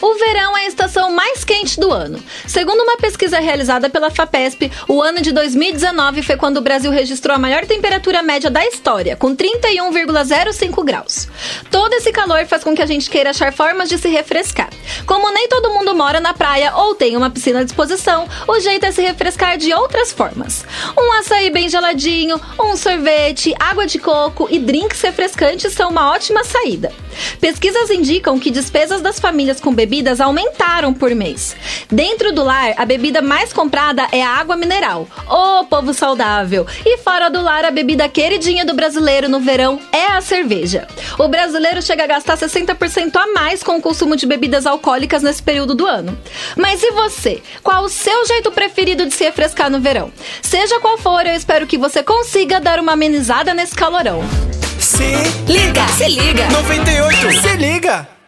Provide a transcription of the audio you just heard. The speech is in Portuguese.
O verão é a estação mais quente do ano. Segundo uma pesquisa realizada pela FAPESP, o ano de 2019 foi quando o Brasil registrou a maior temperatura média da história, com 31,05 graus. Todo esse calor faz com que a gente queira achar formas de se refrescar. Como nem todo mundo mora na praia ou tem uma piscina à disposição, o jeito é se refrescar de outras formas. Um açaí bem geladinho, um sorvete, água de coco e drinks refrescantes são uma ótima saída. Pesquisas indicam que despesas das famílias com bebidas aumentaram por mês. Dentro do lar, a bebida mais comprada é a água mineral. Ô, povo saudável! E fora do lar, a bebida queridinha do brasileiro no verão é a cerveja. O brasileiro chega a gastar 60% a mais com o consumo de bebidas alcoólicas nesse período do ano. Mas e você? Qual o seu jeito preferido de se refrescar no verão? Seja qual for, eu espero que você consiga dar uma amenizada nesse calorão. Se Liga, se liga. 98, se liga!